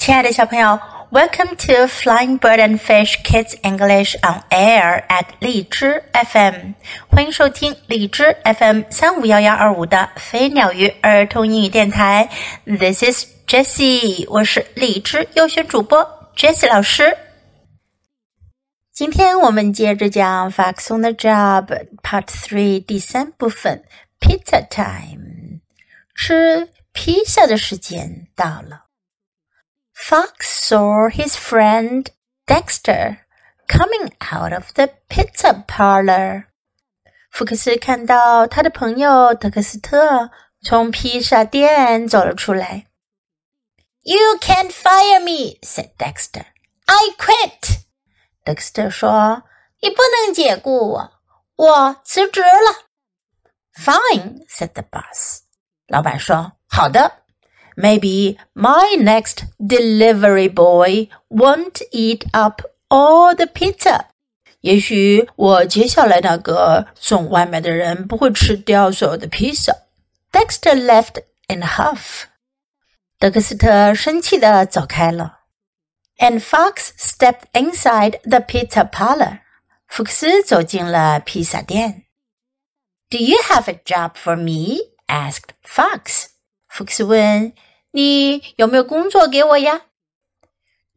亲爱的小朋友，Welcome to Flying Bird and Fish Kids English on Air at 荔枝 FM，欢迎收听荔枝 FM 三五幺幺二五的飞鸟鱼儿童英语电台。This is Jessie，我是荔枝优选主播 Jessie 老师。今天我们接着讲《Fox on the Job》Part Three 第三部分 Pizza Time，吃披萨的时间到了。Fox saw his friend Dexter coming out of the pizza parlor. 福克斯看到他的朋友德克斯特从披萨店走了出来。You can't fire me," said Dexter. "I quit." 德克斯特说：“你不能解雇我，我辞职了。” Fine," said the boss. 老板说：“好的。” Maybe my next delivery boy won't eat up all the pizza. 也许我接下来那个送外卖的人不会吃掉所有的披萨。Dexter left in a huff. 德克斯特生气的走开了。And Fox stepped inside the pizza parlor. 福克斯走进了披萨店。Do you have a job for me? asked Fox. 福克斯问：“ 你有没有工作给我呀？”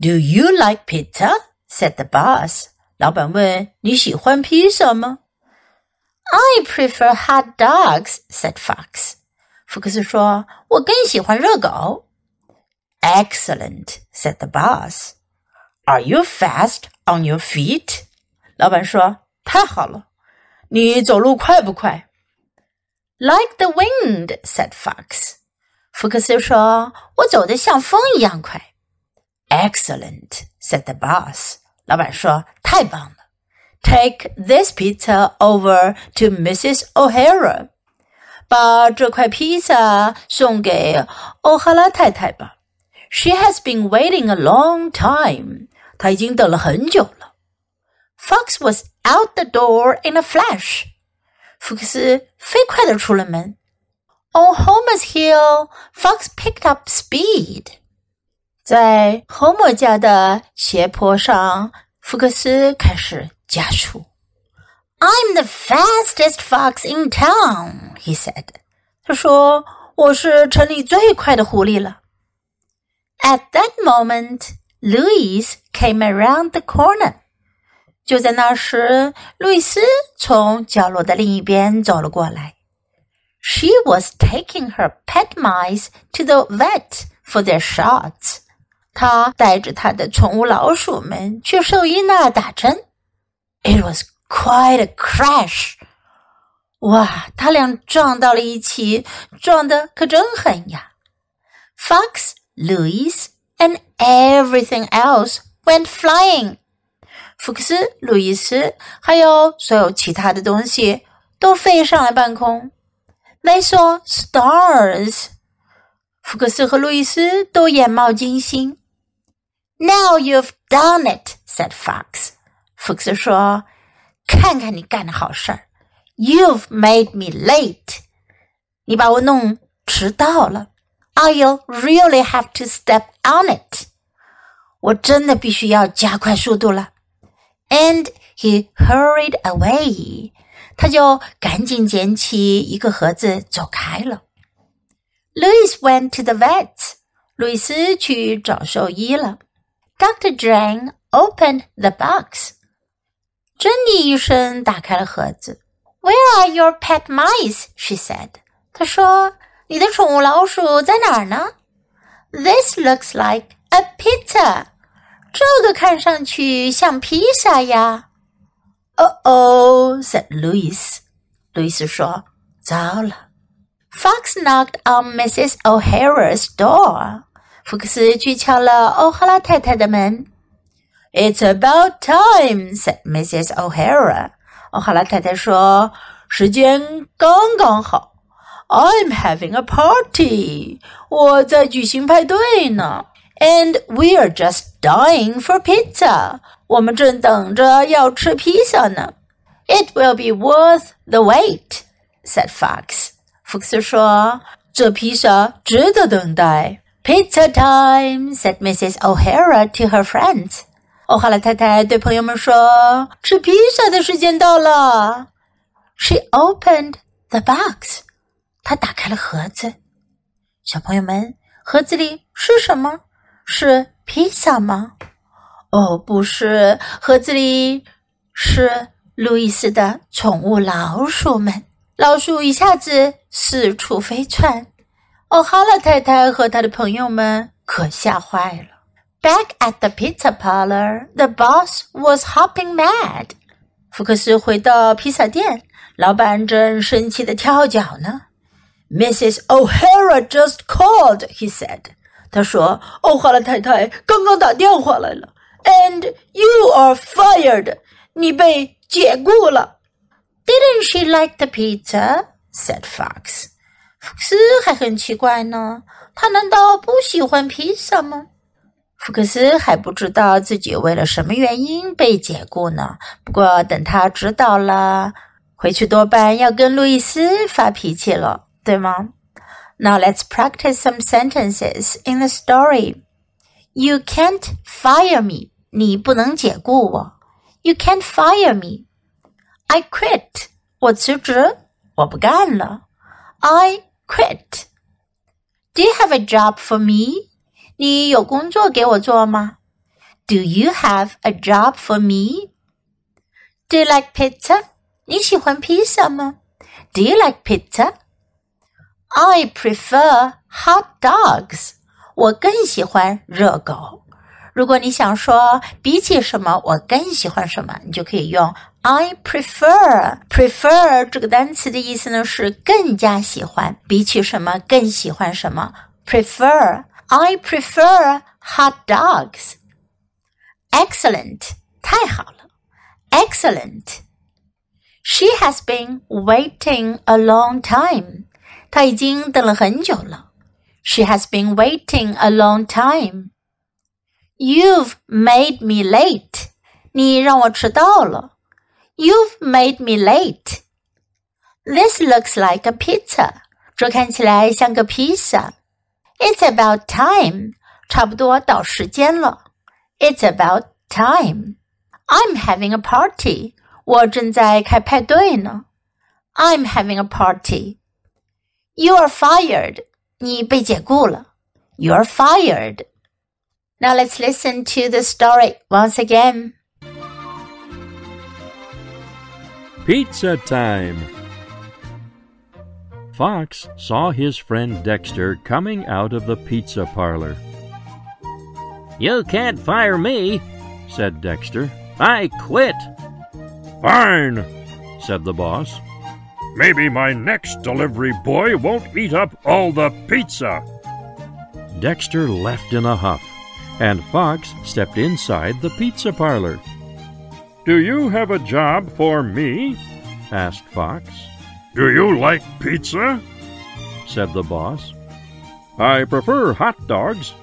Do you like pizza? said the boss. 老板问：“你喜欢披萨吗？”I prefer hot dogs, said Fox. 福克斯说：“我更喜欢热狗。” Excellent, said the boss. Are you fast on your feet? 老板说：“太好了，你走路快不快？”Like the wind, said Fox. 福克斯说：“我走得像风一样快。” Excellent, said the boss. 老板说：“太棒了。” Take this pizza over to Mrs. O'Hara. 把这块披萨送给欧哈拉太太吧。She has been waiting a long time. 她已经等了很久了。Fox was out the door in a flash. 福克斯飞快地出了门。 on Homer's hill, Fox picked up speed. 在 Homer 家的斜坡上，福克斯开始加速。I'm the fastest fox in town, he said. 他说：“我是城里最快的狐狸了。” At that moment, Louis came around the corner. 就在那时，路易斯从角落的另一边走了过来。 she was taking her pet mice to the vet for their shots. 她带着她的宠物老鼠们去兽医那儿打针。It was quite a crash. 哇，他俩撞到了一起，撞得可真狠呀！Fox, Louis, and everything else went flying. 福克斯、路易斯还有所有其他的东西都飞上了半空。 They saw stars。福克斯和路易斯都眼冒金星。Now you've done it," said Fox. 福克斯说：“看看你干的好事儿！You've made me late. 你把我弄迟到了。I'll really have to step on it. 我真的必须要加快速度了。And he hurried away. 他就赶紧捡起一个盒子走开了。Louis went to the vet. 路易斯去找兽医了。Doctor Jane opened the box. 珍妮医生打开了盒子。Where are your pet mice? She said. 她说：“你的宠物老鼠在哪儿呢？”This looks like a pizza. 这个看上去像披萨呀。Oh oh, said Louis. 路易斯说：“糟了。” Fox knocked on Mrs. O'Hara's door. 福克斯去敲了欧哈拉太太的门。It's about time, said Mrs. O'Hara. 欧哈拉太太说：“时间刚刚好。I'm having a party. 我在举行派对呢。And we're just dying for pizza. 我们正等着要吃披萨呢。It will be worth the wait," said Fox. 福克斯说：“这披萨值得等待。” Pizza time, said Mrs. O'Hara to her friends. 欧哈拉太太对朋友们说：“吃披萨的时间到了。” She opened the box. 她打开了盒子。小朋友们，盒子里是什么？ 是披萨吗？哦，不是，盒子里是路易斯的宠物老鼠们。老鼠一下子四处飞窜。哦，哈拉太太和他的朋友们可吓坏了。Back at the pizza parlor, the boss was hopping mad. 福克斯回到披萨店，老板正生气的跳脚呢。Mrs. O'Hara just called, he said. 他说：“欧哈拉太太刚刚打电话来了，and you are fired. 你被解雇了。” Didn't she like the pizza? said Fox. 福克斯还很奇怪呢，他难道不喜欢披萨吗？福克斯还不知道自己为了什么原因被解雇呢。不过等他知道了，回去多半要跟路易斯发脾气了，对吗 ？Now let's practice some sentences in the story. You can't fire me. 你不能解雇我。You can't fire me. I quit. 我辞职，我不干了。I quit. Do you have a job for me? 你有工作给我做吗？Do you have a job for me? Do you like pizza? 你喜欢披萨吗？Do you like pizza? I prefer hot dogs. 我更喜欢热狗。如果你想说比起什么我更喜欢什么，你就可以用 I prefer. Prefer 这个单词的意思呢是更加喜欢，比起什么更喜欢什么。Prefer. I prefer hot dogs. Excellent. 太好了。Excellent. She has been waiting a long time. 她已经等了很久了。She has been waiting a long time. You've made me late. 你让我迟到了。You've made me late. This looks like a pizza. 这看起来像个披萨。it's about time. 差不多到时间了。It's about time. I'm having a party. 我正在开派对呢。I'm having a party. You are fired. 你被解雇了。You're fired. Now let's listen to the story once again. Pizza time. Fox saw his friend Dexter coming out of the pizza parlor. You can't fire me, said Dexter. I quit. Fine, said the boss. Maybe my next delivery boy won't eat up all the pizza. Dexter left in a huff, and Fox stepped inside the pizza parlor. Do you have a job for me? asked Fox. Do you like pizza? said the boss. I prefer hot dogs,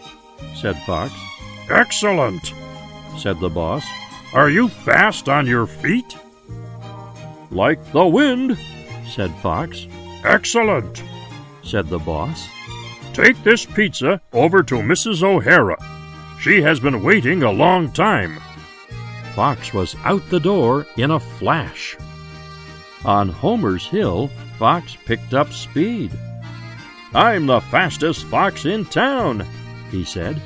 said Fox. Excellent, said the boss. Are you fast on your feet? Like the wind, said Fox. Excellent, said the boss. Take this pizza over to Mrs. O'Hara. She has been waiting a long time. Fox was out the door in a flash. On Homer's Hill, Fox picked up speed. I'm the fastest fox in town, he said.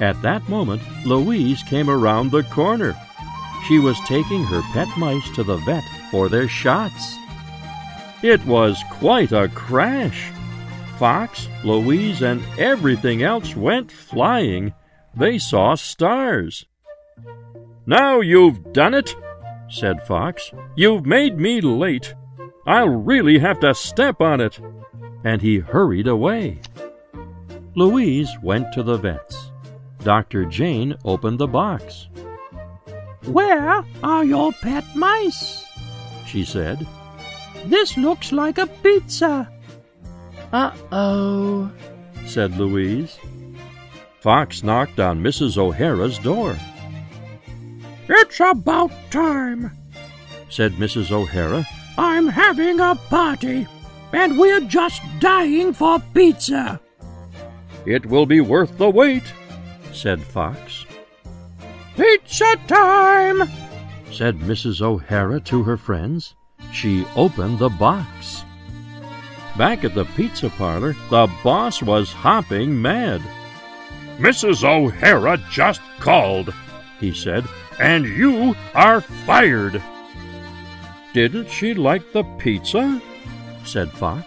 At that moment, Louise came around the corner. She was taking her pet mice to the vet for their shots. It was quite a crash. Fox, Louise, and everything else went flying. They saw stars. Now you've done it, said Fox. You've made me late. I'll really have to step on it. And he hurried away. Louise went to the vet's. Dr. Jane opened the box. Where are your pet mice? she said. This looks like a pizza. Uh oh, said Louise. Fox knocked on Mrs. O'Hara's door. It's about time, said Mrs. O'Hara. I'm having a party, and we're just dying for pizza. It will be worth the wait, said Fox. Pizza time! said Mrs. O'Hara to her friends. She opened the box. Back at the pizza parlor, the boss was hopping mad. Mrs. O'Hara just called, he said, and you are fired. Didn't she like the pizza? said Fox.